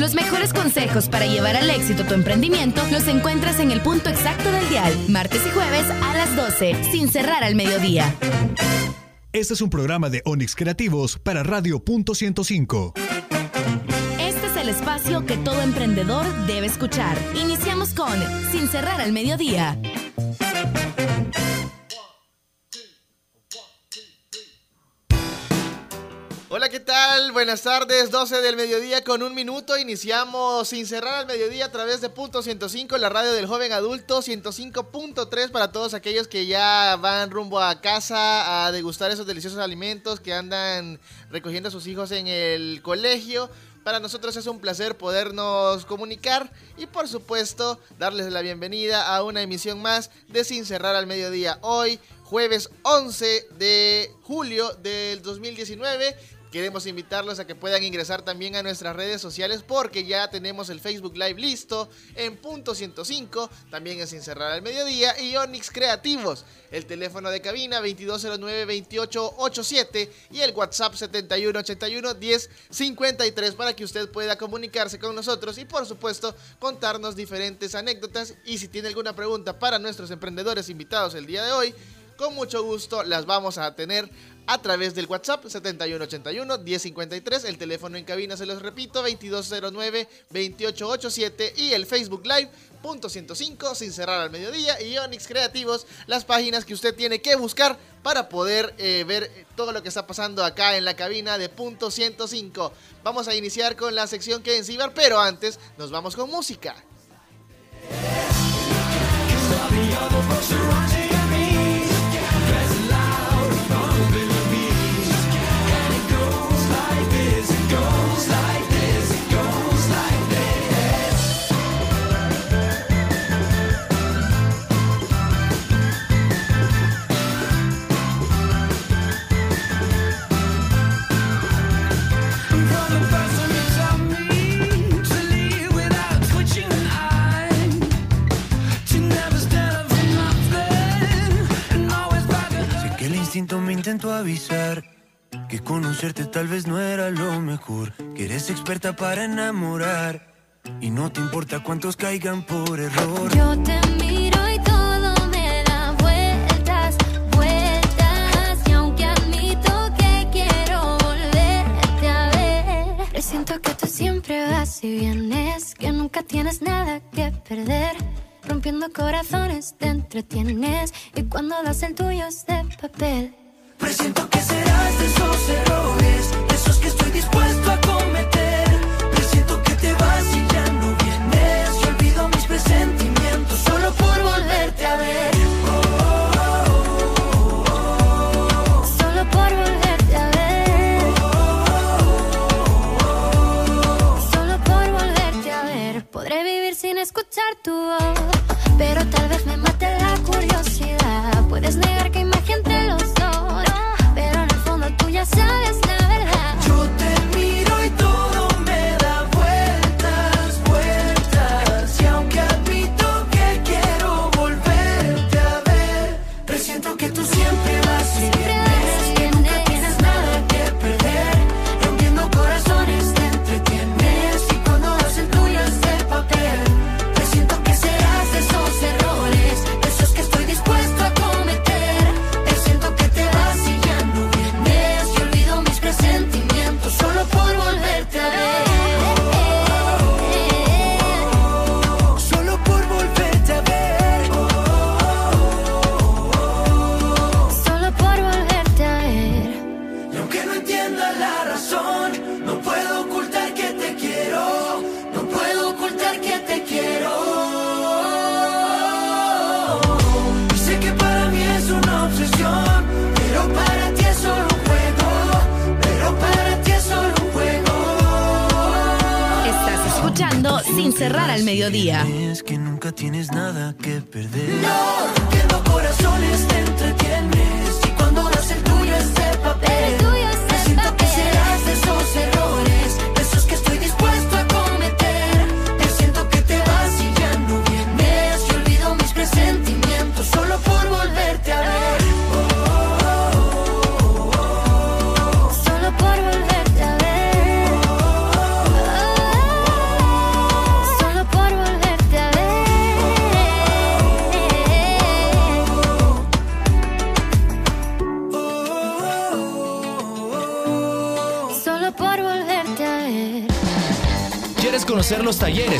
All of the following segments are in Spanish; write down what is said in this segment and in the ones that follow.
Los mejores consejos para llevar al éxito tu emprendimiento los encuentras en el punto exacto del dial, martes y jueves a las 12, sin cerrar al mediodía. Este es un programa de Onix Creativos para Radio Punto 105. Este es el espacio que todo emprendedor debe escuchar. Iniciamos con Sin cerrar al mediodía. Buenas tardes, 12 del mediodía con un minuto. Iniciamos sin cerrar al mediodía a través de punto 105, la radio del joven adulto, 105.3 para todos aquellos que ya van rumbo a casa a degustar esos deliciosos alimentos que andan recogiendo a sus hijos en el colegio. Para nosotros es un placer podernos comunicar y por supuesto darles la bienvenida a una emisión más de Sin Cerrar al Mediodía. Hoy, jueves 11 de julio del 2019 Queremos invitarlos a que puedan ingresar también a nuestras redes sociales porque ya tenemos el Facebook Live listo en punto 105, también es Sin Cerrar al Mediodía y Onyx Creativos. El teléfono de cabina 2209-2887 y el WhatsApp 7181-1053 para que usted pueda comunicarse con nosotros y por supuesto contarnos diferentes anécdotas y si tiene alguna pregunta para nuestros emprendedores invitados el día de hoy, con mucho gusto las vamos a tener a través del WhatsApp 7181-1053, el teléfono en cabina se los repito 2209-2887 y el Facebook Live punto 105 sin cerrar al mediodía y Onyx Creativos, las páginas que usted tiene que buscar para poder eh, ver todo lo que está pasando acá en la cabina de punto 105. Vamos a iniciar con la sección que en Cibar, pero antes nos vamos con música. Me intento avisar que conocerte tal vez no era lo mejor, que eres experta para enamorar y no te importa cuántos caigan por error. Yo te miro y todo me da vueltas, vueltas y aunque admito que quiero volverte a ver, siento que tú siempre vas y vienes, que nunca tienes nada que perder. Rompiendo corazones te entretienes y cuando das el tuyo es de papel. Presiento que serás de esos errores, esos que estoy dispuesto a cometer. Presiento que te vas y ya no vienes. Y olvido mis presentimientos solo por volverte a ver. Solo por volverte a ver. Solo por volverte a ver. Podré vivir sin escuchar tu voz, pero tal vez me mate la curiosidad. Puedes negar que imagen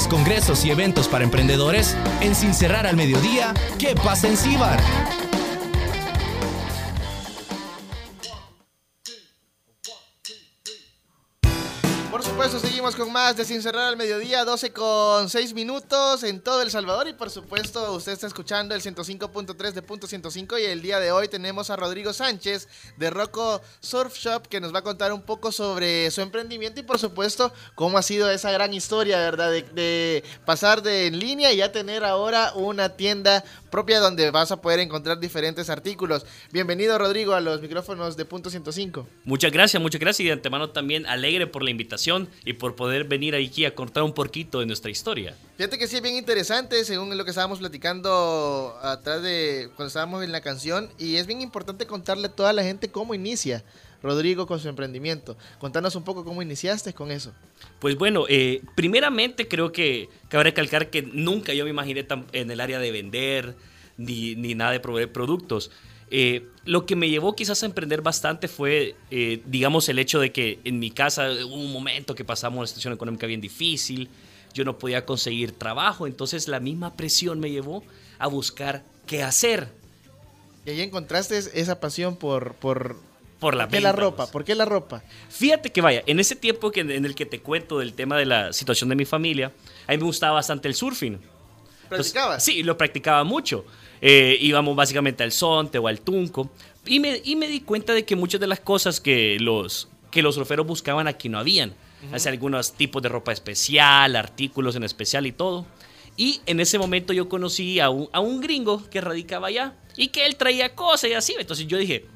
congresos y eventos para emprendedores? En Sin Cerrar al Mediodía, ¿qué pasa en Cibar? Supuesto, seguimos con más de Sin Cerrar al Mediodía, 12 con 6 minutos en todo El Salvador. Y por supuesto, usted está escuchando el 105.3 de punto 105. Y el día de hoy tenemos a Rodrigo Sánchez de Rocco Surf Shop que nos va a contar un poco sobre su emprendimiento y, por supuesto, cómo ha sido esa gran historia, ¿verdad? De, pasar de en línea y ya tener ahora una tienda propia donde vas a poder encontrar diferentes artículos. Bienvenido, Rodrigo, a los micrófonos de punto 105. Muchas gracias, muchas gracias y de antemano también alegre por la invitación y por poder venir aquí a contar un poquito de nuestra historia. Fíjate que sí es bien interesante, según lo que estábamos platicando atrás de cuando estábamos en la canción, y es bien importante contarle a toda la gente cómo inicia Rodrigo con su emprendimiento. Contanos un poco cómo iniciaste con eso. Pues bueno, eh, primeramente creo que cabe recalcar que nunca yo me imaginé tan en el área de vender ni, ni nada de proveer productos. Eh, lo que me llevó quizás a emprender bastante fue, eh, digamos, el hecho de que en mi casa hubo un momento que pasamos una situación económica bien difícil, yo no podía conseguir trabajo, entonces la misma presión me llevó a buscar qué hacer. Y ahí encontraste esa pasión por... por... Por la, ¿Por qué la ropa? pues. ¿Por qué la ropa? Fíjate que vaya, en ese tiempo que, en el que te cuento del tema de la situación de mi familia, a mí me gustaba bastante el surfing. Entonces, ¿Practicabas? sí, lo practicaba mucho. Eh, íbamos básicamente al Sonte o al Tunco. Y me, y me di cuenta de que muchas de las cosas que los, que los surferos buscaban aquí no habían. Hace algunos tipos de ropa especial, artículos en especial y todo. Y en ese momento yo conocí a un, a un gringo que radicaba allá y que él traía cosas y así. Entonces yo dije,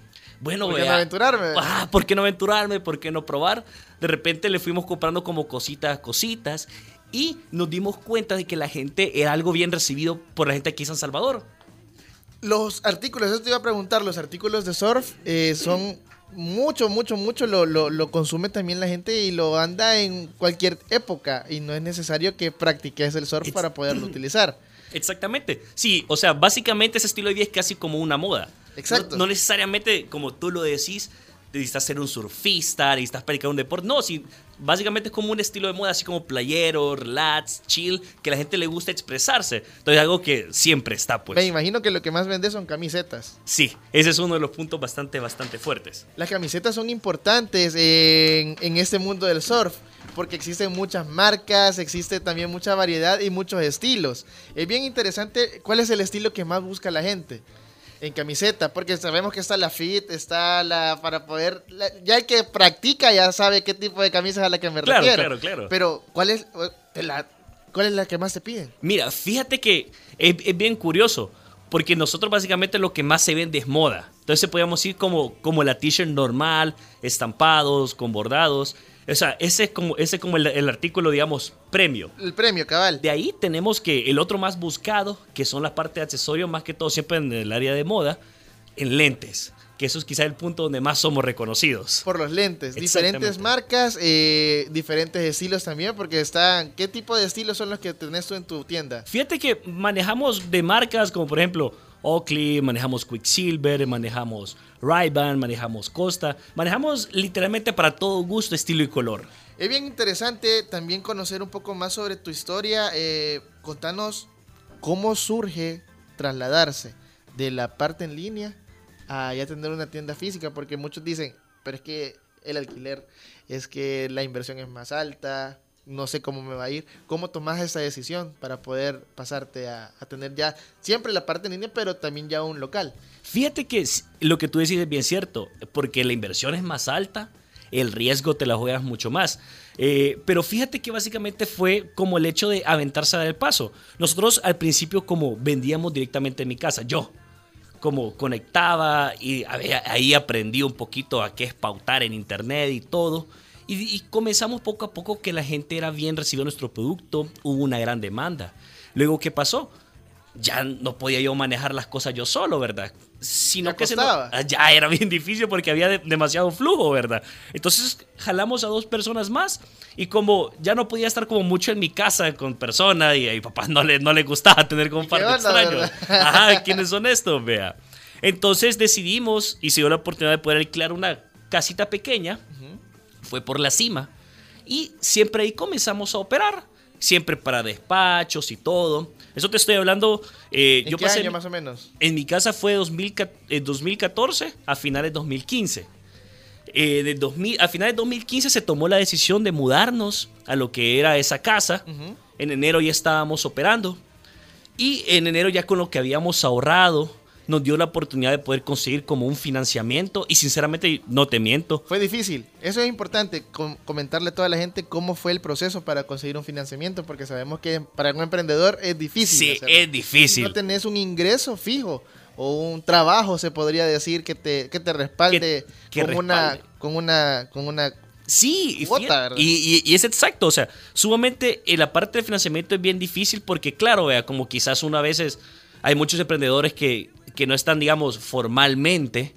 bueno, ¿Por qué no aventurarme? Ah, ¿por qué no aventurarme? ¿Por qué no probar? De repente le fuimos comprando como cositas, cositas. Y nos dimos cuenta de que la gente era algo bien recibido por la gente aquí en San Salvador. Los artículos, eso te iba a preguntar, los artículos de surf eh, son mucho, mucho, mucho, lo, lo, lo consume también la gente y lo anda en cualquier época y no es necesario que practiques el surf It's- para poderlo utilizar. Exactamente. Sí, o sea, básicamente ese estilo de vida es casi como una moda. Exacto. No, no necesariamente, como tú lo decís, necesitas ser un surfista, necesitas practicar un deporte. No, sí, básicamente es como un estilo de moda, así como playero, relax, chill, que a la gente le gusta expresarse. Entonces, algo que siempre está, pues. Me imagino que lo que más vende son camisetas. Sí, ese es uno de los puntos bastante, bastante fuertes. Las camisetas son importantes en, en este mundo del surf porque existen muchas marcas, existe también mucha variedad y muchos estilos. Es bien interesante cuál es el estilo que más busca la gente en camiseta, porque sabemos que está la fit, está la para poder, la- ya el que practica ya sabe qué tipo de camisa es a la que me Claro, refiero. claro, claro. Pero ¿cuál es la, cuál es la que más te piden? Mira, fíjate que es, es bien curioso, porque nosotros básicamente lo que más se vende es moda. Entonces podríamos ir como, como la t-shirt normal, estampados, con bordados. O sea, ese es como, ese es como el, el artículo, digamos, premio. El premio, cabal. De ahí tenemos que el otro más buscado, que son las partes de accesorios, más que todo siempre en el área de moda, en lentes. Que eso es quizá el punto donde más somos reconocidos. Por los lentes, diferentes marcas, eh, diferentes estilos también, porque están, ¿qué tipo de estilos son los que tenés tú en tu tienda? Fíjate que manejamos de marcas como por ejemplo Oakley, manejamos Quicksilver, manejamos Ray-Ban, manejamos Costa, manejamos literalmente para todo gusto, estilo y color. Es bien interesante también conocer un poco más sobre tu historia. eh, contanos cómo surge trasladarse de la parte en línea a ya tener una tienda física, porque muchos dicen, pero es que el alquiler, es que la inversión es más alta, no sé cómo me va a ir. ¿Cómo tomas esa decisión para poder pasarte a, a tener ya siempre la parte en línea, pero también ya un local? Fíjate que lo que tú decís es bien cierto, porque la inversión es más alta, el riesgo te la juegas mucho más. Eh, pero fíjate que básicamente fue como el hecho de aventarse a dar el paso. Nosotros al principio como vendíamos directamente en mi casa, yo como conectaba y ahí aprendí un poquito a qué es pautar en internet y todo. Y, y comenzamos poco a poco que la gente era bien recibió nuestro producto, hubo una gran demanda. Luego, ¿qué pasó? Ya no podía yo manejar las cosas yo solo, ¿verdad? Sino Ya que se costaba. Ah, ya era bien difícil porque había de- demasiado flujo, ¿verdad? Entonces jalamos a dos personas más y como ya no podía estar como mucho en mi casa con personas y a mi papá no le, no le gustaba tener como un par qué de onda, extraños. verdad? Ajá, ¿quiénes son estos? Vea. Entonces decidimos y se dio la oportunidad de poder alquilar una casita pequeña. Fue por la cima. Y siempre ahí comenzamos a operar. Siempre para despachos y todo. Eso te estoy hablando. eh, ¿En yo qué pasé. año más o menos? En mi casa fue 2000 en 2014 a finales de 2015. Eh, de 2000, a finales de 2015 se tomó la decisión de mudarnos a lo que era esa casa. En enero ya estábamos operando. Y en enero ya con lo que habíamos ahorrado nos dio la oportunidad de poder conseguir como un financiamiento. Y sinceramente no te miento. Fue difícil. Eso es importante, com- comentarle a toda la gente cómo fue el proceso para conseguir un financiamiento, porque sabemos que para un emprendedor es difícil. Sí, hacerlo. es difícil. No tenés un ingreso fijo o un trabajo, se podría decir, que te, que te respalde Que- que con, Una, con una con una Sí, y, es exacto, o sea, sumamente en la parte de financiamiento es bien difícil porque, claro, vea, como quizás una veces hay muchos emprendedores que, que no están, digamos, formalmente,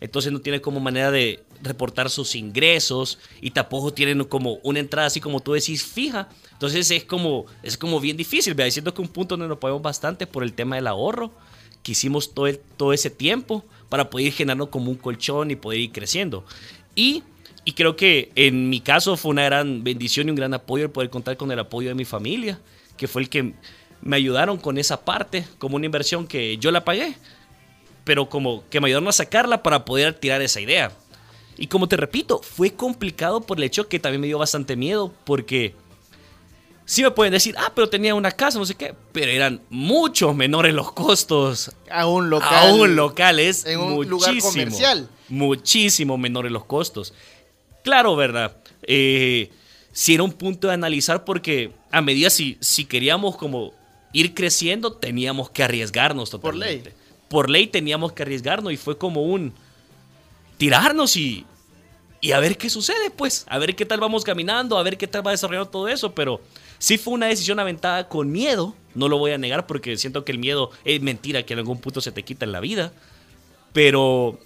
entonces no tienen como manera de reportar sus ingresos y tampoco tienen como una entrada así como tú decís fija. Entonces es como, es como bien difícil, vea, diciendo que un punto donde nos podemos bastante por el tema del ahorro, que hicimos todo, todo ese tiempo para poder ir como un colchón y poder ir creciendo. Y, y creo que en mi caso fue una gran bendición y un gran apoyo el poder contar con el apoyo de mi familia, que fue el que me ayudaron con esa parte, como una inversión que yo la pagué, pero como que me ayudaron a sacarla para poder tirar esa idea. Y como te repito, fue complicado por el hecho que también me dio bastante miedo, porque sí me pueden decir, ah, pero tenía una casa, no sé qué, pero eran mucho menores los costos a un local. a un local es en un lugar comercial. Muchísimo menores los costos. Claro, ¿verdad? Eh, si era un punto de analizar porque a medida si, si queríamos como ir creciendo, teníamos que arriesgarnos Por ley. Por ley teníamos que arriesgarnos y fue como un tirarnos y, y a ver qué sucede, pues. A ver qué tal vamos caminando, a ver qué tal va desarrollando todo eso. Pero sí fue una decisión aventada con miedo. No lo voy a negar porque siento que el miedo es mentira que en algún punto se te quita en la vida. Pero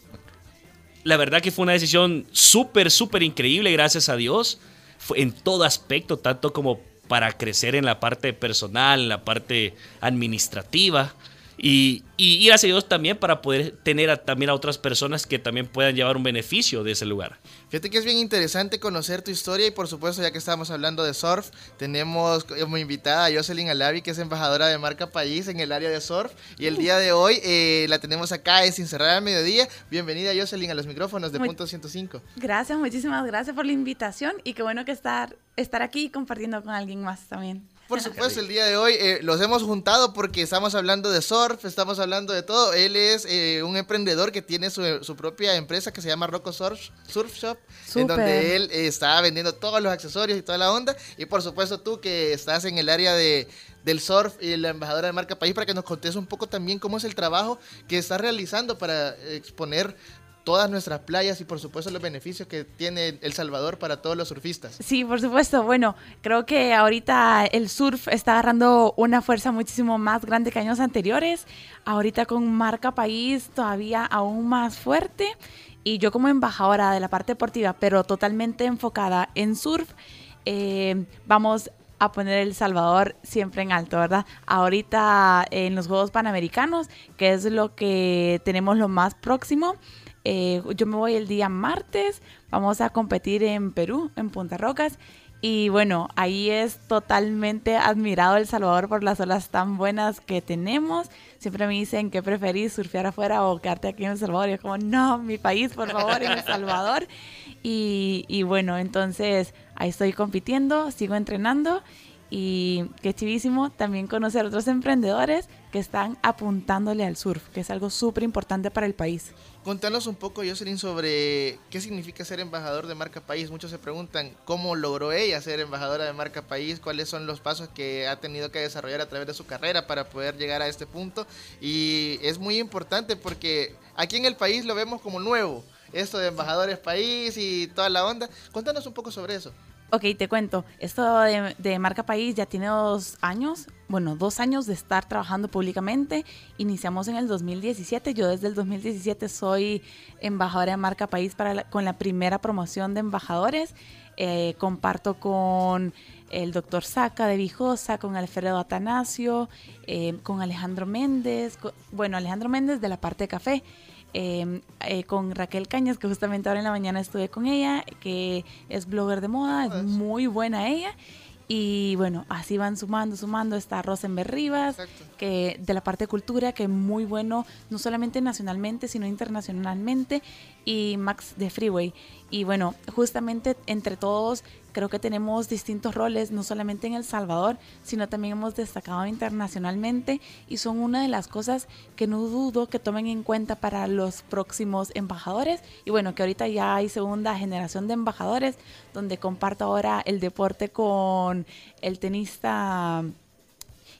la verdad que fue una decisión súper, súper increíble, gracias a Dios. Fue en todo aspecto, tanto como para crecer en la parte personal, en la parte administrativa. Y, y gracias a Dios también para poder tener a- también a otras personas que también puedan llevar un beneficio de ese lugar. Fíjate que es bien interesante conocer tu historia y por supuesto ya que estamos hablando de surf, tenemos como invitada a Jocelyn Alavi que es embajadora de marca País en el área de surf y el día de hoy eh, la tenemos acá en Sin Cerrar al Mediodía. Bienvenida Jocelyn a los micrófonos de Muy- Punto 105. Gracias, muchísimas gracias por la invitación y qué bueno que estar, estar aquí compartiendo con alguien más también. Por supuesto, el día de hoy eh, los hemos juntado porque estamos hablando de surf, estamos hablando de todo. Él es eh, un emprendedor que tiene su, su propia empresa que se llama Rocco Surf, Surf Shop, en donde él eh, está vendiendo todos los accesorios y toda la onda. Y por supuesto tú que estás en el área de, del surf y la embajadora de marca País para que nos contes un poco también cómo es el trabajo que estás realizando para exponer todas nuestras playas y por supuesto los beneficios que tiene El Salvador para todos los surfistas. Sí, por supuesto. Bueno, creo que ahorita el surf está agarrando una fuerza muchísimo más grande que años anteriores. Ahorita con marca país todavía aún más fuerte. Y yo como embajadora de la parte deportiva, pero totalmente enfocada en surf, eh, vamos a poner El Salvador siempre en alto, ¿verdad? Ahorita en los Juegos Panamericanos, que es lo que tenemos lo más próximo, eh, yo me voy el día martes, vamos a competir en Perú, en Punta Rocas. Y bueno, ahí es totalmente admirado El Salvador por las olas tan buenas que tenemos. Siempre me dicen que preferís surfear afuera o quedarte aquí en El Salvador. Y yo como, no, mi país, por favor, en El Salvador. Y, y bueno, entonces ahí estoy compitiendo, sigo entrenando y qué chivísimo también conocer otros emprendedores que están apuntándole al surf, que es algo súper importante para el país. Contanos un poco, Jocelyn, sobre qué significa ser embajador de marca país. Muchos se preguntan cómo logró ella ser embajadora de marca país, cuáles son los pasos que ha tenido que desarrollar a través de su carrera para poder llegar a este punto. Y es muy importante porque aquí en el país lo vemos como nuevo, esto de embajadores país y toda la onda. Contanos un poco sobre eso. Ok, te cuento. Esto de, de Marca País ya tiene dos años, bueno, dos años de estar trabajando públicamente. Iniciamos en el 2017. Yo desde el 2017 soy embajadora de Marca País para la- con la primera promoción de embajadores. Eh, comparto con el doctor Saca de Vijosa, con Alfredo Atanasio, eh, con Alejandro Méndez, bueno, Alejandro Méndez de la parte de café. eh, eh, con Raquel Cañas, que justamente ahora en la mañana estuve con ella, que es blogger de moda, es muy buena ella. Y bueno, así van sumando, sumando. Está Rosenberg Rivas, Exacto. que de la parte de cultura, que es muy bueno, no solamente nacionalmente, sino internacionalmente. Y Max de Freeway. Y bueno, justamente entre todos creo que tenemos distintos roles, no solamente en El Salvador, sino también hemos destacado internacionalmente y son una de las cosas que no dudo que tomen en cuenta para los próximos embajadores. Y bueno, que ahorita ya hay segunda generación de embajadores, donde comparto ahora el deporte con el tenista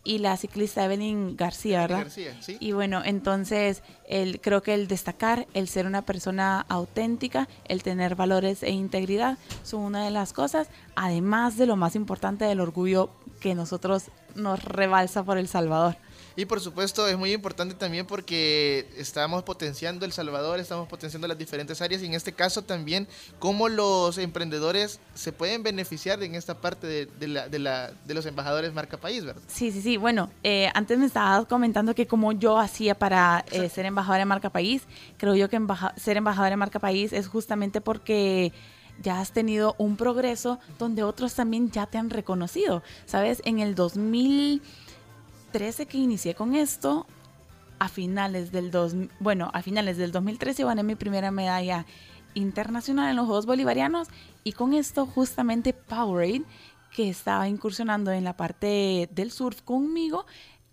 y la ciclista Evelyn García, ¿verdad? García, sí. Y bueno, entonces el, creo que el destacar, el ser una persona auténtica, el tener valores e integridad son una de las cosas, además de lo más importante del orgullo que nosotros nos rebalsa por El Salvador. Y por supuesto es muy importante también porque estamos potenciando El Salvador, estamos potenciando las diferentes áreas y en este caso también cómo los emprendedores se pueden beneficiar en esta parte de, de la- de la- de los embajadores marca país, ¿verdad? Sí, sí, sí. Bueno, eh, antes me estabas comentando que como yo hacía para eh, ser embajadora de marca país, creo yo que embaja- ser embajadora de marca país es justamente porque ya has tenido un progreso donde otros también ya te han reconocido. Sabes, en el 2013 que inicié con esto, a finales del dos, bueno, a finales del 2013 gané mi primera medalla internacional en los Juegos Bolivarianos y con esto justamente Powerade, que estaba incursionando en la parte del surf conmigo,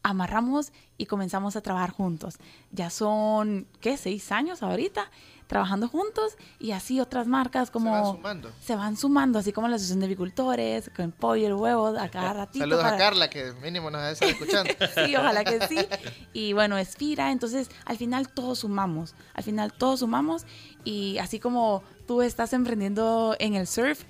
amarramos y comenzamos a trabajar juntos. Ya son, ¿qué? Seis años ahorita trabajando juntos y así otras marcas como... van sumando. Se van sumando, así como la Asociación de Avicultores, con Pollo, el Huevo, a cada ratito. Saludos a para- Carla, que mínimo nos estar escuchando. Sí, ojalá que sí. Y bueno, Espira, entonces al final todos sumamos, al final todos sumamos y así como tú estás emprendiendo en el surf,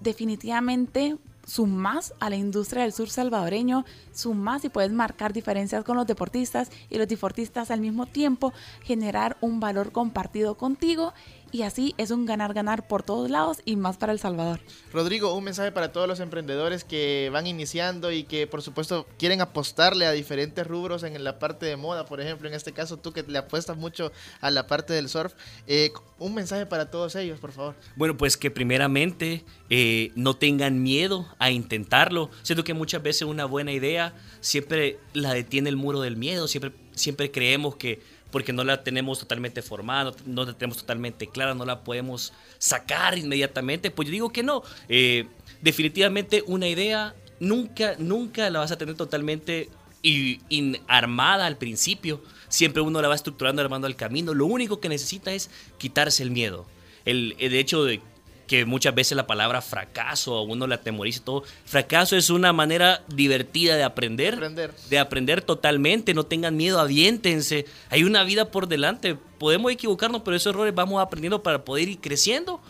definitivamente sumas a la industria del surf salvadoreño, sumas y puedes marcar diferencias con los deportistas y los deportistas al mismo tiempo generar un valor compartido contigo y así es un ganar-ganar por todos lados y más para El Salvador. Rodrigo, un mensaje para todos los emprendedores que van iniciando y que por supuesto quieren apostarle a diferentes rubros en la parte de moda, por ejemplo, en este caso tú que le apuestas mucho a la parte del surf, eh, un mensaje para todos ellos, por favor. Bueno, pues que primeramente eh, no tengan miedo a intentarlo. Siento que muchas veces una buena idea siempre la detiene el muro del miedo, siempre, siempre creemos que porque no la tenemos totalmente formada, no la tenemos totalmente clara, no la podemos sacar inmediatamente. Pues yo digo que no. Eh, definitivamente una idea nunca, nunca la vas a tener totalmente y, armada al principio. Siempre uno la va estructurando, armando el camino. Lo único que necesita es quitarse el miedo. El, el hecho de que muchas veces la palabra fracaso a uno la atemoriza y todo. Fracaso es una manera divertida de aprender, Aprender. de aprender totalmente. No tengan miedo, aviéntense. Hay una vida por delante. Podemos equivocarnos, pero esos errores vamos aprendiendo para poder ir creciendo.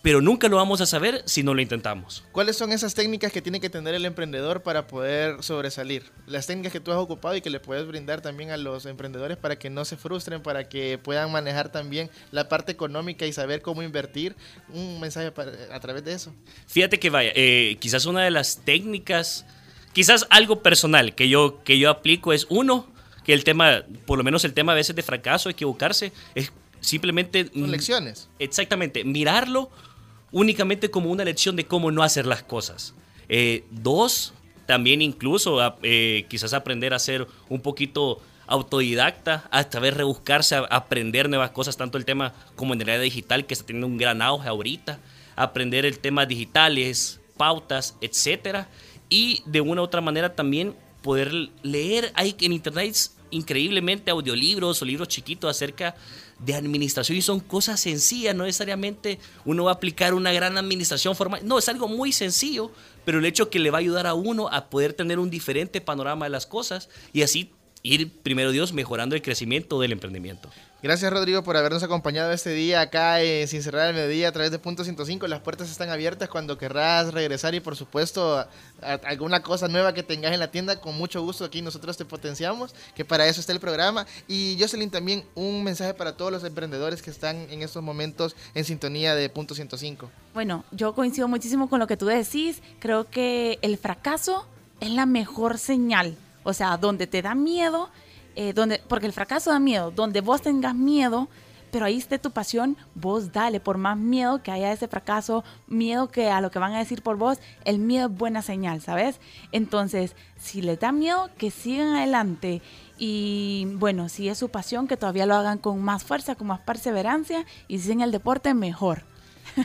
Pero nunca lo vamos a saber si no lo intentamos. ¿Cuáles son esas técnicas que tiene que tener el emprendedor para poder sobresalir? Las técnicas que tú has ocupado y que le puedes brindar también a los emprendedores para que no se frustren, para que puedan manejar también la parte económica y saber cómo invertir. Un mensaje para- a través de eso. Fíjate que vaya, eh, quizás una de las técnicas, quizás algo personal que yo, que yo aplico es uno, que el tema, por lo menos el tema a veces de fracaso, equivocarse, es simplemente... Son lecciones. Exactamente, mirarlo únicamente como una lección de cómo no hacer las cosas. Eh, dos, también incluso eh, quizás aprender a ser un poquito autodidacta, hasta ver rebuscarse, a- aprender nuevas cosas, tanto el tema como en el área digital, que está teniendo un gran auge ahorita, aprender el tema digitales, pautas, etcétera, y de una u otra manera también poder leer, hay en internet increíblemente audiolibros o libros chiquitos acerca de administración y son cosas sencillas, no necesariamente uno va a aplicar una gran administración formal, no, es algo muy sencillo, pero el hecho que le va a ayudar a uno a poder tener un diferente panorama de las cosas y así ir, primero Dios, mejorando el crecimiento del emprendimiento. Gracias Rodrigo por habernos acompañado este día acá en Sin Cerrar el Mediodía a través de Punto 105. Las puertas están abiertas cuando querrás regresar y por supuesto alguna cosa nueva que tengas en la tienda, con mucho gusto aquí nosotros te potenciamos, que para eso está el programa. Y Jocelyn también un mensaje para todos los emprendedores que están en estos momentos en sintonía de Punto 105. Bueno, yo coincido muchísimo con lo que tú decís. Creo que el fracaso es la mejor señal. O sea, donde te da miedo, eh, donde, porque el fracaso da miedo, donde vos tengas miedo, pero ahí esté tu pasión, vos dale, por más miedo que haya ese fracaso, miedo que a lo que van a decir por vos, el miedo es buena señal, ¿sabes? Entonces, si les da miedo, que sigan adelante. Y bueno, si es su pasión, que todavía lo hagan con más fuerza, con más perseverancia, y si en el deporte, mejor.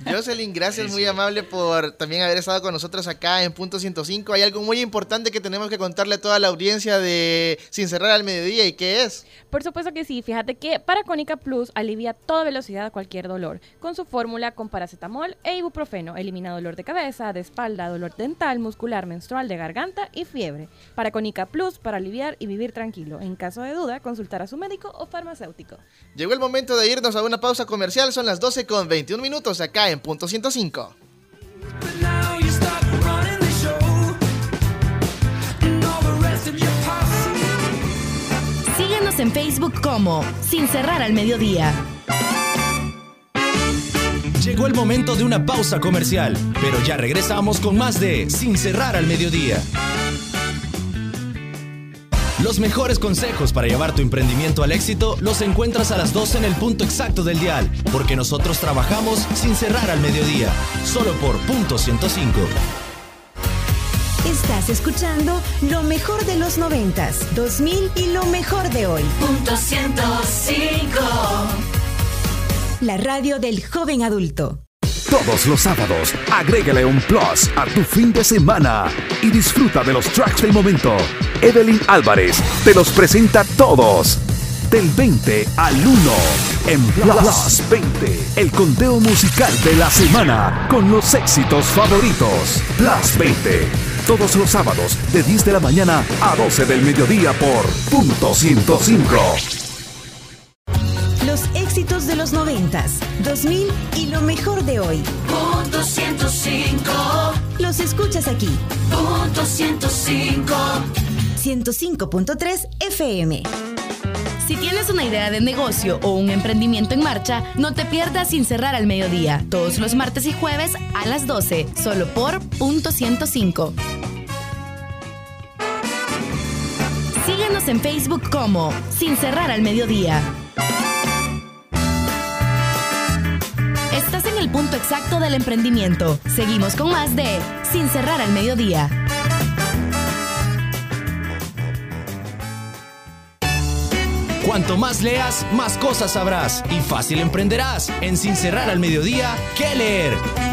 Jocelyn, gracias, muy amable por también haber estado con nosotros acá en Punto 105. Hay algo muy importante que tenemos que contarle a toda la audiencia de Sin Cerrar al Mediodía, ¿y qué es? Por supuesto que sí, fíjate que Paracónica Plus alivia a toda velocidad cualquier dolor, con su fórmula con paracetamol e ibuprofeno, elimina dolor de cabeza, de espalda, dolor dental, muscular, menstrual, de garganta y fiebre. Paracónica Plus para aliviar y vivir tranquilo. En caso de duda, consultar a su médico o farmacéutico. Llegó el momento de irnos a una pausa comercial, son las 12 con 21 minutos acá en Punto 105. Now you start running the show. And all the rest of your posse. Síguenos en Facebook como Sin Cerrar al Mediodía. Llegó el momento de una pausa comercial, pero ya regresamos con más de Sin cerrar al mediodía. Los mejores consejos para llevar tu emprendimiento al éxito los encuentras a las 12 en el punto exacto del dial, porque nosotros trabajamos sin cerrar al mediodía, solo por punto 105. Estás escuchando lo mejor de los noventas, 2000 y lo mejor de hoy. Punto 105. La radio del joven adulto. Todos los sábados, agrégale un plus a tu fin de semana y disfruta de los tracks del momento. Evelyn Álvarez te los presenta todos. Del 20 al 1 en Plus 20, el conteo musical de la semana con los éxitos favoritos. Plus 20, todos los sábados de 10 de la mañana a 12 del mediodía por punto 105. Los éxitos de los noventas, 2000 y lo mejor de hoy. Punto 105. Los escuchas aquí, Punto 105. 105.3 FM. Si tienes una idea de negocio o un emprendimiento en marcha, no te pierdas sin cerrar al mediodía, todos los martes y jueves a las 12, solo por punto 105. Síguenos en Facebook como Sin cerrar al mediodía. Estás en el punto exacto del emprendimiento. Seguimos con más de Sin cerrar al mediodía. Cuanto más leas, más cosas sabrás y fácil emprenderás. En Sin cerrar al mediodía, ¿qué leer?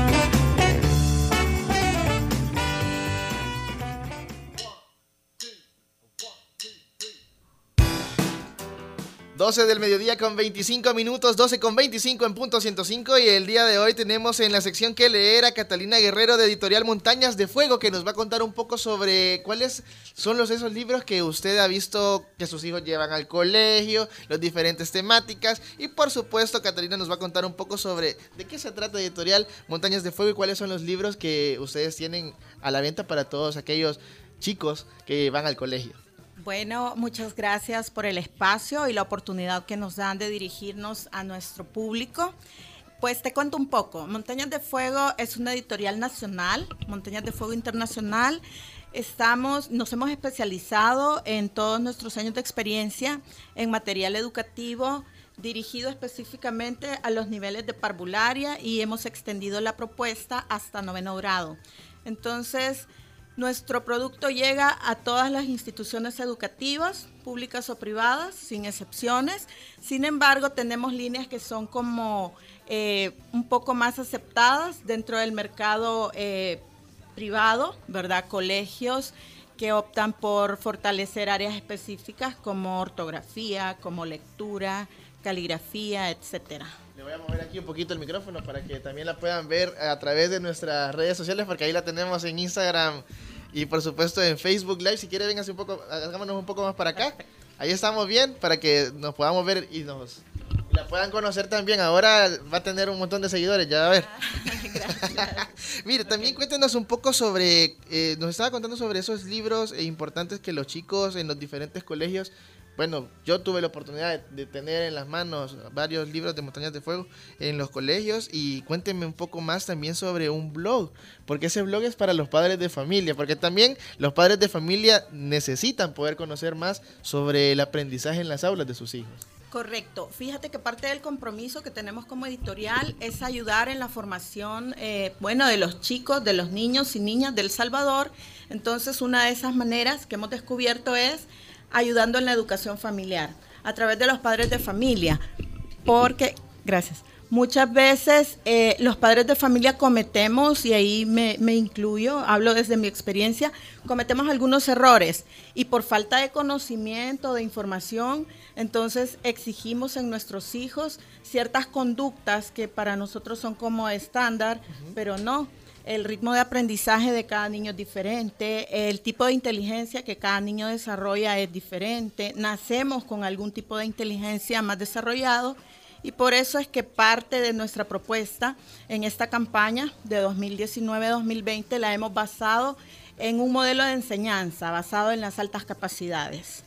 12 del mediodía con 25 minutos, 12 con 25 en punto 105 y el día de hoy tenemos en la sección que leer a Catalina Guerrero de Editorial Montañas de Fuego que nos va a contar un poco sobre cuáles son los esos libros que usted ha visto que sus hijos llevan al colegio, las diferentes temáticas y por supuesto Catalina nos va a contar un poco sobre de qué se trata Editorial Montañas de Fuego y cuáles son los libros que ustedes tienen a la venta para todos aquellos chicos que van al colegio. Bueno, muchas gracias por el espacio y la oportunidad que nos dan de dirigirnos a nuestro público. Pues te cuento un poco. Montañas de Fuego es una editorial nacional, Montañas de Fuego Internacional. Estamos, nos hemos especializado en todos nuestros años de experiencia en material educativo dirigido específicamente a los niveles de parvularia y hemos extendido la propuesta hasta noveno grado. Entonces, nuestro producto llega a todas las instituciones educativas, públicas o privadas, sin excepciones. Sin embargo, tenemos líneas que son como eh, un poco más aceptadas dentro del mercado eh, privado, ¿verdad? Colegios que optan por fortalecer áreas específicas como ortografía, como lectura, caligrafía, etcétera. Le voy a mover aquí un poquito el micrófono para que también la puedan ver a través de nuestras redes sociales, porque ahí la tenemos en Instagram y por supuesto en Facebook Live. Si quiere, véngase un poco, hagámonos un poco más para acá. Ahí estamos bien para que nos podamos ver y nos y la puedan conocer también. Ahora va a tener un montón de seguidores, ya va a ver. Mire, también cuéntenos un poco sobre, eh, nos estaba contando sobre esos libros importantes que los chicos en los diferentes colegios bueno, yo tuve la oportunidad de, tener en las manos varios libros de Montañas de Fuego en los colegios y cuéntenme un poco más también sobre un blog, porque ese blog es para los padres de familia, porque también los padres de familia necesitan poder conocer más sobre el aprendizaje en las aulas de sus hijos. Correcto. Fíjate que parte del compromiso que tenemos como editorial es ayudar en la formación, eh, bueno, de los chicos, de los niños y niñas del Salvador. Entonces, una de esas maneras que hemos descubierto es ayudando en la educación familiar a través de los padres de familia. Porque, gracias. Muchas veces eh, los padres de familia cometemos, y ahí me, me incluyo, hablo desde mi experiencia, cometemos algunos errores y por falta de conocimiento, de información, entonces exigimos en nuestros hijos ciertas conductas que para nosotros son como estándar, pero no. El ritmo de aprendizaje de cada niño es diferente, el tipo de inteligencia que cada niño desarrolla es diferente, nacemos con algún tipo de inteligencia más desarrollado y por eso es que parte de nuestra propuesta en esta campaña de 2019-2020 la hemos basado en un modelo de enseñanza basado en las altas capacidades.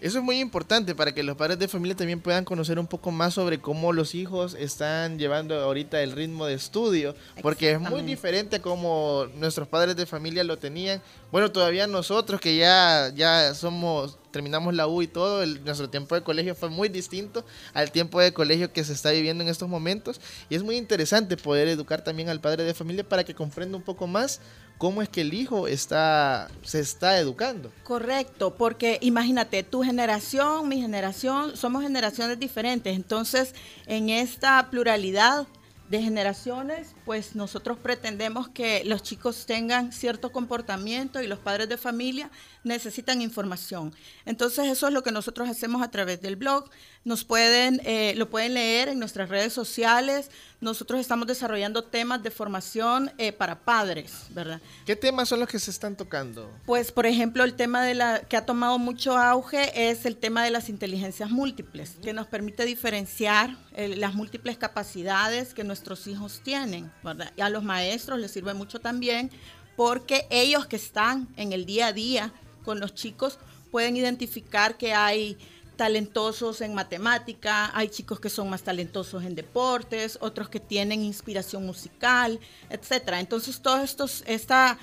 Eso es muy importante para que los padres de familia también puedan conocer un poco más sobre cómo los hijos están llevando ahorita el ritmo de estudio, porque es muy diferente a como nuestros padres de familia lo tenían. Bueno, todavía nosotros que ya, ya somos, terminamos la U y todo, el- nuestro tiempo de colegio fue muy distinto al tiempo de colegio que se está viviendo en estos momentos. Y es muy interesante poder educar también al padre de familia para que comprenda un poco más cómo es que el hijo está, se está educando. Correcto, porque imagínate, tu generación, mi generación, somos generaciones diferentes. Entonces, en esta pluralidad de generaciones, pues nosotros pretendemos que los chicos tengan cierto comportamiento y los padres de familia necesitan información. Entonces, eso es lo que nosotros hacemos a través del blog. Nos pueden, eh, lo pueden leer en nuestras redes sociales. Nosotros estamos desarrollando temas de formación eh, para padres, ¿verdad? ¿Qué temas son los que se están tocando? Pues, por ejemplo, el tema de la que ha tomado mucho auge es el tema de las inteligencias múltiples, que nos permite diferenciar eh, las múltiples capacidades que nuestros hijos tienen, ¿verdad? Y a los maestros les sirve mucho también porque ellos que están en el día a día con los chicos pueden identificar que hay talentosos en matemática, hay chicos que son más talentosos en deportes, otros que tienen inspiración musical, etcétera. Entonces, estos, esta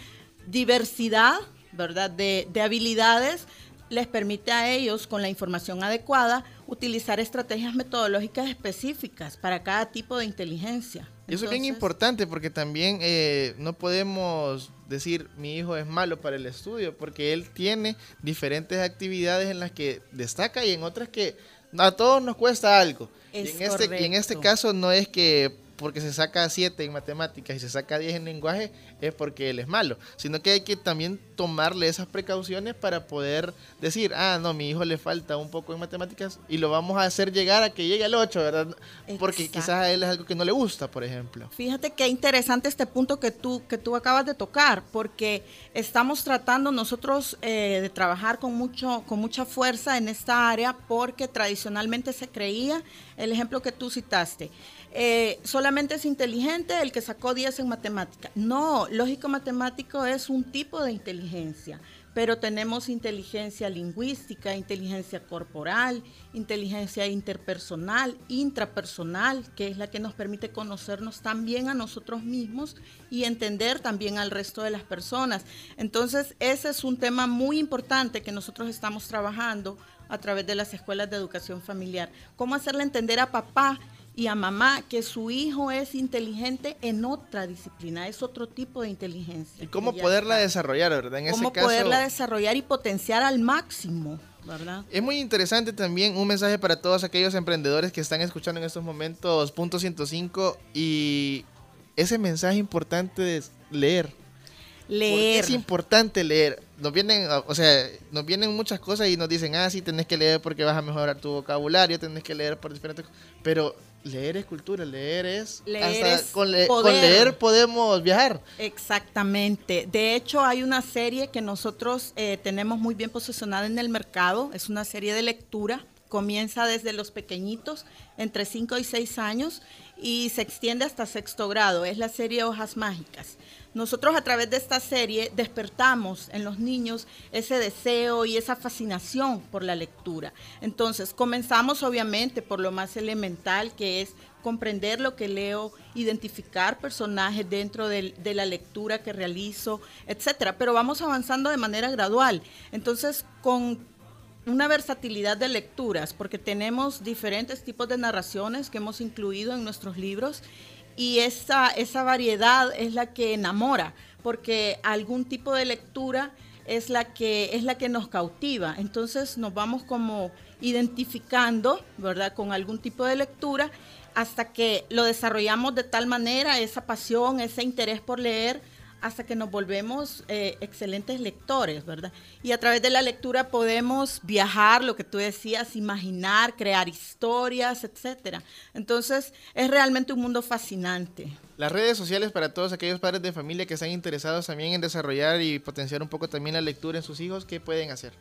diversidad, ¿verdad?, de, de habilidades les permite a ellos, con la información adecuada, utilizar estrategias metodológicas específicas para cada tipo de inteligencia. Eso es bien importante porque también eh, no podemos decir mi hijo es malo para el estudio porque él tiene diferentes actividades en las que destaca y en otras que a todos nos cuesta algo. Y en, este, y en este caso no es que porque se saca 7 en matemáticas y se saca 10 en lenguaje es porque él es malo, sino que hay que también tomarle esas precauciones para poder decir, ah, no, mi hijo le falta un poco en matemáticas y lo vamos a hacer llegar a que llegue al 8, ¿verdad? Porque quizás a él es algo que no le gusta, por ejemplo. Fíjate qué interesante este punto que tú, que tú acabas de tocar, porque estamos tratando nosotros eh, de trabajar con, mucho, con mucha fuerza en esta área, porque tradicionalmente se creía, el ejemplo que tú citaste, eh, solamente es inteligente el que sacó 10 en matemática. No, lógico matemático es un tipo de inteligencia, pero tenemos inteligencia lingüística, inteligencia corporal, inteligencia interpersonal, intrapersonal, que es la que nos permite conocernos también a nosotros mismos y entender también al resto de las personas. Entonces, ese es un tema muy importante que nosotros estamos trabajando a través de las escuelas de educación familiar. ¿Cómo hacerle entender a papá y a mamá que su hijo es inteligente en otra disciplina, es otro tipo de inteligencia? Y cómo poderla está. desarrollar, ¿verdad? En Cómo ese caso, poderla desarrollar y potenciar al máximo, ¿verdad? es muy interesante también un mensaje para todos aquellos emprendedores que están escuchando en estos momentos punto 105 y ese mensaje importante es leer. Leer. Es importante leer. Nos vienen, o sea, nos vienen muchas cosas y nos dicen, ah, sí, tenés que leer porque vas a mejorar tu vocabulario, tenés que leer por diferentes cosas. Pero leer es cultura, leer es... Leer hasta es con, le- con poder. leer podemos viajar. Exactamente. De hecho, hay una serie que nosotros eh, tenemos muy bien posicionada en el mercado. Es una serie de lectura. Comienza desde los pequeñitos, entre 5 y 6 años, y se extiende hasta sexto grado. Es la serie Hojas Mágicas, nosotros a través de esta serie despertamos en los niños ese deseo y esa fascinación por la lectura. Entonces, comenzamos obviamente por lo más elemental que es comprender lo que leo, identificar personajes dentro de, la lectura que realizo, etcétera. Pero vamos avanzando de manera gradual. Entonces, con una versatilidad de lecturas, porque tenemos diferentes tipos de narraciones que hemos incluido en nuestros libros y esa, esa variedad es la que enamora, porque algún tipo de lectura es la que es la que nos cautiva. Entonces nos vamos como identificando, ¿verdad? Con algún tipo de lectura hasta que lo desarrollamos de tal manera, esa pasión, ese interés por leer, hasta que nos volvemos eh, excelentes lectores, ¿verdad? Y a través de la lectura podemos viajar, lo que tú decías, imaginar, crear historias, etcétera. Entonces, es realmente un mundo fascinante. Las redes sociales para todos aquellos padres de familia que están interesados también en desarrollar y potenciar un poco también la lectura en sus hijos, ¿qué pueden hacer?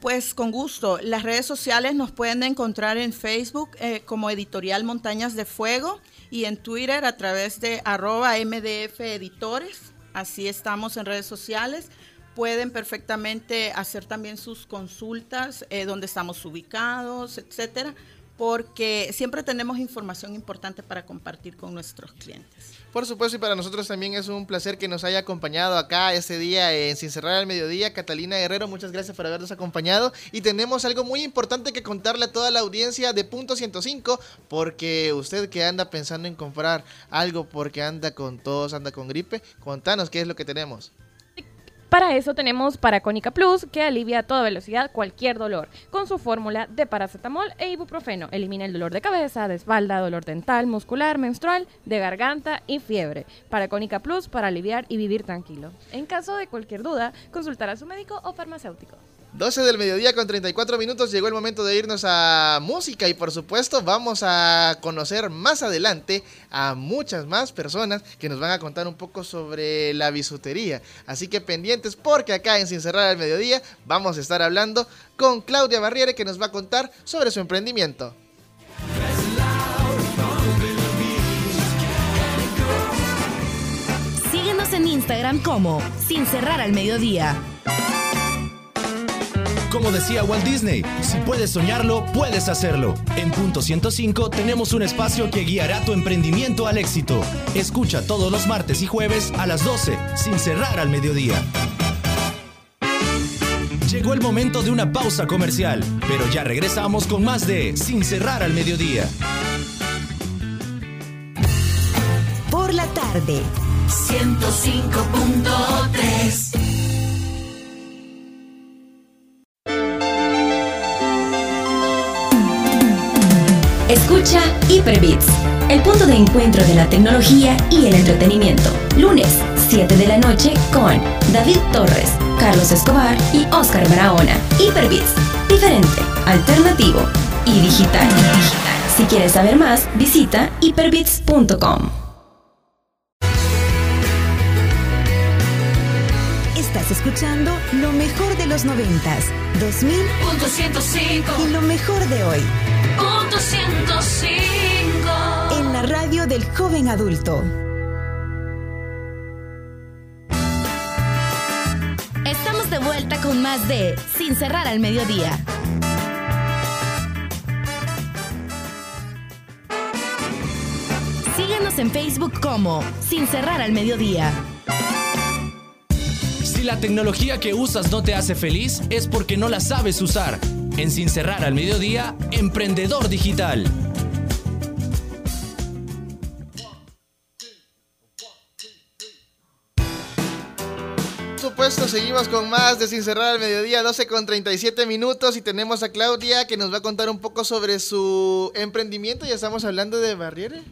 Pues con gusto. Las redes sociales nos pueden encontrar en Facebook eh, como Editorial Montañas de Fuego y en Twitter a través de arroba MDF Editores. Así estamos en redes sociales. Pueden perfectamente hacer también sus consultas, eh, donde estamos ubicados, etcétera, porque siempre tenemos información importante para compartir con nuestros clientes. Por supuesto, y para nosotros también es un placer que nos haya acompañado acá ese día en Sin Cerrar al Mediodía. Catalina Guerrero, muchas gracias por habernos acompañado. Y tenemos algo muy importante que contarle a toda la audiencia de Punto 105, porque usted que anda pensando en comprar algo porque anda con tos, anda con gripe, contanos qué es lo que tenemos. Para eso tenemos Paracónica Plus, que alivia a toda velocidad cualquier dolor, con su fórmula de paracetamol e ibuprofeno. Elimina el dolor de cabeza, de espalda, dolor dental, muscular, menstrual, de garganta y fiebre. Paracónica Plus para aliviar y vivir tranquilo. En caso de cualquier duda, consultar a su médico o farmacéutico. 12 del mediodía con 34 minutos llegó el momento de irnos a música y por supuesto vamos a conocer más adelante a muchas más personas que nos van a contar un poco sobre la bisutería. Así que pendientes porque acá en Sin Cerrar al Mediodía vamos a estar hablando con Claudia Barriere que nos va a contar sobre su emprendimiento. Síguenos en Instagram como Sin Cerrar al Mediodía. Como decía Walt Disney, si puedes soñarlo, puedes hacerlo. En Punto 105 tenemos un espacio que guiará tu emprendimiento al éxito. Escucha todos los martes y jueves a las 12, sin cerrar al mediodía. Llegó el momento de una pausa comercial, pero ya regresamos con más de Sin cerrar al mediodía. Por la tarde. 105.3 Escucha Hyperbits, el punto de encuentro de la tecnología y el entretenimiento. Lunes, 7 de la noche con David Torres, Carlos Escobar y Oscar Barahona. Hyperbits, diferente, alternativo y digital. Si quieres saber más, visita hyperbits.com. Estás escuchando lo mejor de los noventas, 2000 Punto 105 y lo mejor de hoy 105 en la radio del joven adulto. Estamos de vuelta con más de Sin Cerrar al Mediodía. Síguenos en Facebook como Sin Cerrar al Mediodía. Si la tecnología que usas no te hace feliz, es porque no la sabes usar. En Sin cerrar al mediodía, Emprendedor Digital. Por supuesto, seguimos con más de Sin Cerrar al Mediodía, 12 con 37 minutos y tenemos a Claudia que nos va a contar un poco sobre su emprendimiento. Ya estamos hablando de Barriere.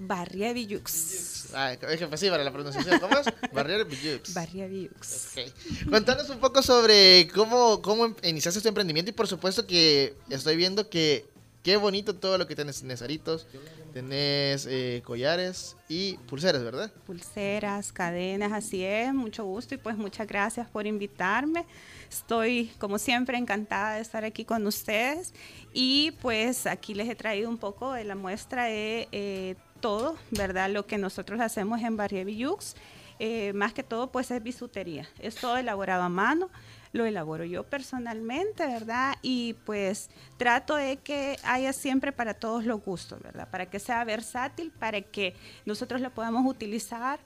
Barria Villux. Ah, es que así para la pronunciación. ¿Cómo es? Barriere Villux. Barria Villux. Ok. Contanos un poco sobre cómo, cómo em- iniciaste tu emprendimiento y por supuesto que estoy viendo que qué bonito todo lo que tienes. Tenés aritos, tenés eh, collares y pulseras, ¿verdad? Pulseras, cadenas, así es. Mucho gusto y pues muchas gracias por invitarme. Estoy como siempre encantada de estar aquí con ustedes y pues aquí les he traído un poco de la muestra de eh, todo, ¿verdad? Lo que nosotros hacemos en Barria Villux. eh, más que todo pues es bisutería. Es todo elaborado a mano, lo elaboro yo personalmente, ¿verdad? Y pues trato de que haya siempre para todos los gustos, ¿verdad? Para que sea versátil, para que nosotros lo podamos utilizar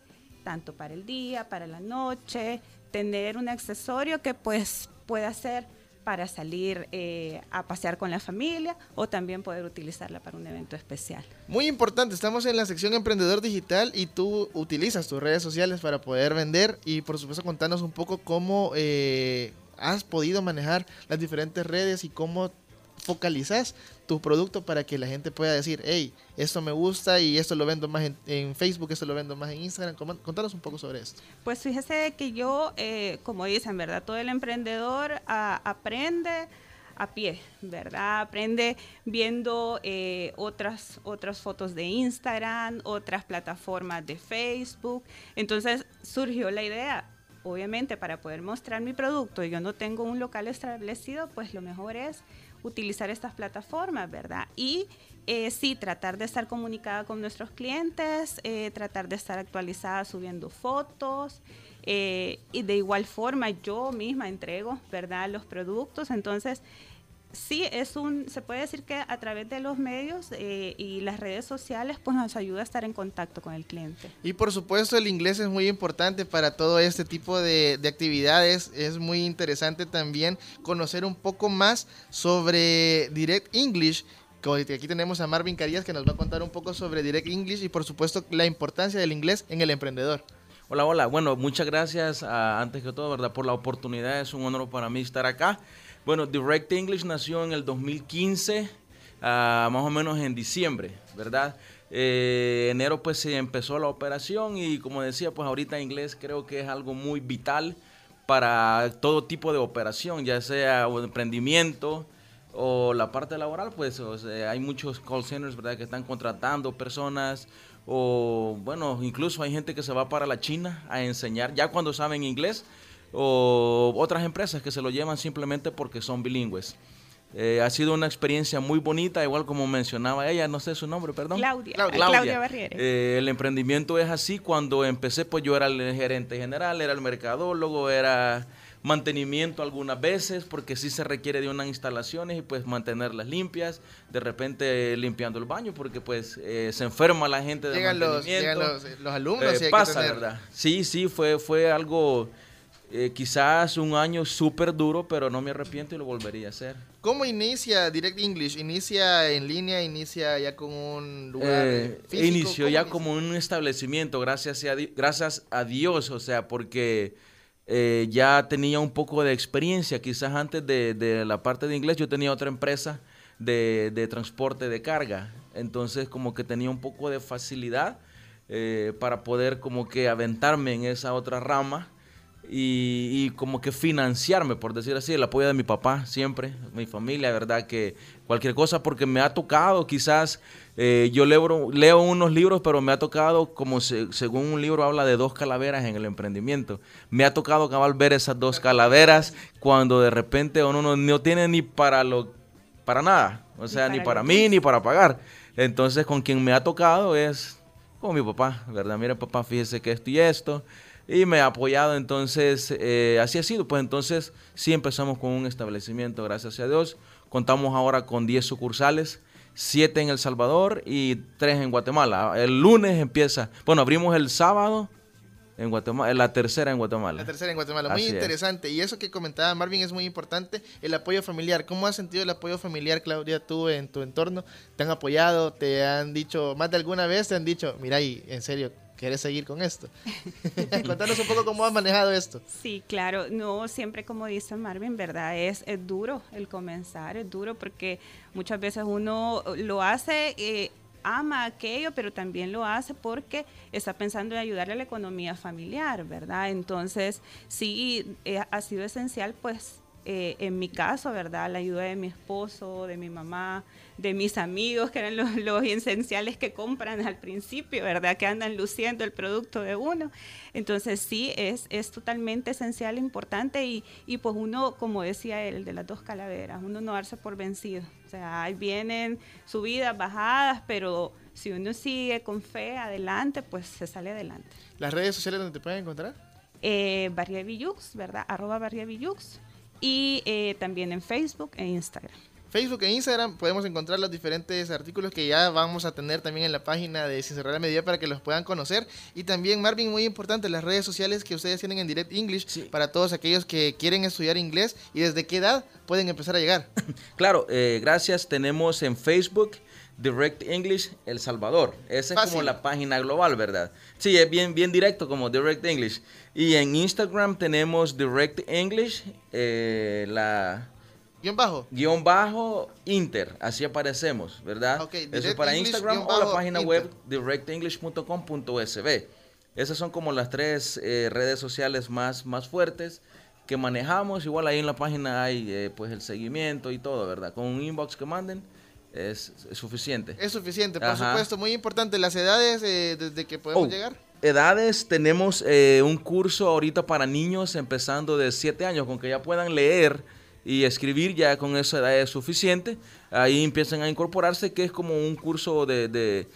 tanto para el día, para la noche, tener un accesorio que pues pueda ser para salir eh, a pasear con la familia o también poder utilizarla para un evento especial. Muy importante, estamos en la sección Emprendedor Digital y tú utilizas tus redes sociales para poder vender y por supuesto contanos un poco cómo eh, has podido manejar las diferentes redes y cómo focalizas tu producto para que la gente pueda decir, hey, esto me gusta y esto lo vendo más en, Facebook, esto lo vendo más en Instagram. Contanos un poco sobre esto. Pues fíjese que yo, eh, como dicen, ¿verdad? Todo el emprendedor ah, aprende a pie, ¿verdad? Aprende viendo eh, otras, otras fotos de Instagram, otras plataformas de Facebook. Entonces surgió la idea, obviamente para poder mostrar mi producto, yo no tengo un local establecido, pues lo mejor es utilizar estas plataformas, ¿verdad? Y eh, sí, tratar de estar comunicada con nuestros clientes, eh, tratar de estar actualizada subiendo fotos. eh, y de igual forma yo misma entrego, ¿verdad? Los productos. Entonces, sí, es un, se puede decir que a través de los medios eh, y las redes sociales, pues nos ayuda a estar en contacto con el cliente. Y por supuesto el inglés es muy importante para todo este tipo de, de actividades. Es muy interesante también conocer un poco más sobre Direct English. Como Aquí tenemos a Marvin Carías que nos va a contar un poco sobre Direct English y por supuesto la importancia del inglés en el emprendedor. Hola, hola. Bueno, muchas gracias ah, antes que todo, ¿verdad? Por la oportunidad. Es un honor para mí estar acá. Bueno, Direct English nació en el 2015, ah, más o menos en diciembre, ¿verdad? Eh, enero pues se empezó la operación y como decía, pues ahorita inglés creo que es algo muy vital para todo tipo de operación, ya sea o emprendimiento o la parte laboral, pues hay muchos call centers, ¿verdad? Que están contratando personas o bueno, incluso hay gente que se va para la China a enseñar ya cuando saben inglés o otras empresas que se lo llevan simplemente porque son bilingües. Eh, ha sido una experiencia muy bonita, igual como mencionaba ella, no sé su nombre, perdón. Claudia, Claudia Barriere. Eh, el emprendimiento es así, cuando empecé pues yo era el gerente general, era el mercadólogo, era mantenimiento algunas veces, porque sí se requiere de unas instalaciones y pues mantenerlas limpias, de repente limpiando el baño, porque pues eh, se enferma la gente de Llegan los, mantenimiento. llegan los, los alumnos Eh, y hay pasa, que tener- ¿verdad? Sí, sí, fue, fue algo, eh, quizás un año súper duro, pero no me arrepiento y lo volvería a hacer. ¿Cómo inicia Direct English? ¿Inicia en línea? ¿Inicia ya con un lugar Eh, eh, físico? inició ¿Cómo ya inicia? como un establecimiento, gracias a, gracias a Dios, o sea, porque eh, ya tenía un poco de experiencia, quizás antes de, de la parte de inglés yo tenía otra empresa de, de transporte de carga, entonces como que tenía un poco de facilidad para poder como que aventarme en esa otra rama y, y como que financiarme, por decir así, el apoyo de mi papá siempre, mi familia, verdad que cualquier cosa, porque me ha tocado quizás, eh, yo leo, leo unos libros, pero me ha tocado, como se- según un libro habla de dos calaveras en el emprendimiento, me ha tocado cabal ver esas dos calaveras cuando de repente uno no, no tiene ni para lo para nada, o sea, ni para para lo mí ni para pagar. Entonces, con quien me ha tocado es con mi papá, ¿verdad? Mira, papá, fíjese que esto y esto. Y me ha apoyado, entonces, eh, así ha sido. Pues entonces, sí empezamos con un establecimiento, gracias a Dios. Contamos ahora con 10 sucursales, 7 en El Salvador y 3 en Guatemala. El lunes empieza, bueno, abrimos el sábado en Guatemala, la tercera en Guatemala. La tercera en Guatemala, muy Así es. interesante. Y eso que comentaba Marvin es muy importante, el apoyo familiar. ¿Cómo has sentido el apoyo familiar, Claudia, tú en tu entorno? ¿Te han apoyado? ¿Te han dicho, más de alguna vez te han dicho, mira, y en serio, ¿quieres seguir con esto? Contanos un poco cómo has manejado esto. Sí, claro, no siempre como dice Marvin, ¿verdad? Es, es duro el comenzar, es duro porque muchas veces uno lo hace, eh, ama aquello, pero también lo hace porque está pensando en ayudarle a la economía familiar, ¿verdad? Entonces, sí, eh, ha sido esencial, pues, eh, en mi caso, ¿verdad? La ayuda de mi esposo, de mi mamá, de mis amigos, que eran los, los esenciales que compran al principio, ¿verdad? Que andan luciendo el producto de uno. Entonces sí, es, es totalmente esencial, importante y, y pues uno, como decía él, de las dos calaveras, uno no darse por vencido. O sea, ahí vienen subidas, bajadas, pero si uno sigue con fe adelante, pues se sale adelante. ¿Las redes sociales donde te pueden encontrar? Eh, Barria Villux, ¿verdad? Arroba Barria Villux. Y eh, también en Facebook e Instagram. Facebook e Instagram podemos encontrar los diferentes artículos que ya vamos a tener también en la página de Sin Cerrar la Medida para que los puedan conocer. Y también, Marvin, muy importante, las redes sociales que ustedes tienen en Direct English para todos aquellos que quieren estudiar inglés y desde qué edad pueden empezar a llegar. Claro, eh, gracias. Tenemos en Facebook Direct English El Salvador. Esa es como la página global, ¿verdad? Sí, es bien, bien directo como Direct English. Y en Instagram tenemos Direct English, eh, la... Guión bajo. Guión bajo Inter, así aparecemos, ¿verdad? Ok, Eso es para English, Instagram o la página Inter. web directenglish.com.sb. Esas son como las tres eh, redes sociales más, más fuertes que manejamos. Igual ahí en la página hay eh, pues el seguimiento y todo, ¿verdad? Con un inbox que manden es, es suficiente. Es suficiente, por Ajá. supuesto. Muy importante, las edades eh, desde que podemos Oh, llegar. Edades, tenemos eh, un curso ahorita para niños empezando de 7 años, con que ya puedan leer y escribir, ya con esa edad es suficiente. Ahí empiezan a incorporarse, que es como un curso de,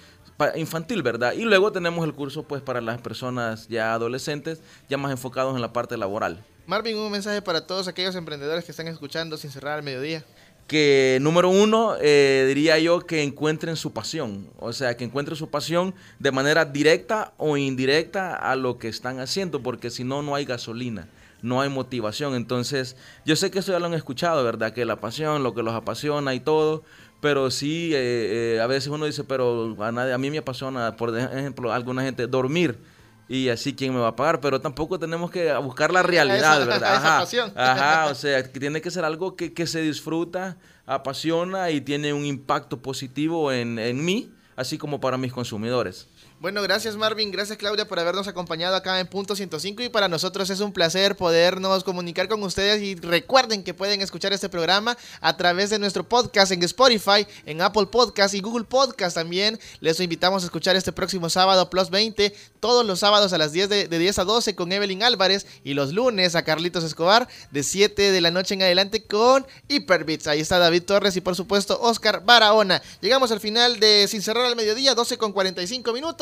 infantil, ¿verdad? Y luego tenemos el curso pues para las personas ya adolescentes, ya más enfocados en la parte laboral. Marvin, un mensaje para todos aquellos emprendedores que están escuchando sin cerrar al mediodía. Que número uno, eh, diría yo que encuentren su pasión, o sea, que encuentren su pasión de manera directa o indirecta a lo que están haciendo, porque si no, no hay gasolina, no hay motivación. Entonces, yo sé que eso ya lo han escuchado, ¿verdad? Que la pasión, lo que los apasiona y todo, pero sí, eh, eh, a veces uno dice, pero a, nadie, a mí me apasiona, por ejemplo, alguna gente, dormir. Y así, ¿quién me va a pagar? Pero tampoco tenemos que buscar la realidad, Esa- ¿verdad? Ajá. Ajá, o sea, que tiene que ser algo que, que se disfruta, apasiona y tiene un impacto positivo en, en mí, así como para mis consumidores. Bueno, gracias Marvin, gracias Claudia por habernos acompañado acá en Punto 105 y para nosotros es un placer podernos comunicar con ustedes y recuerden que pueden escuchar este programa a través de nuestro podcast en Spotify, en Apple Podcast y Google Podcast también. Les invitamos a escuchar este próximo sábado Plus 20, todos los sábados a las 10 de, de 10 a 12 con Evelyn Álvarez y los lunes a Carlitos Escobar de 7 de la noche en adelante con Hyperbits. Ahí está David Torres y por supuesto Oscar Barahona. Llegamos al final de Sin Cerrar al Mediodía, 12 con 45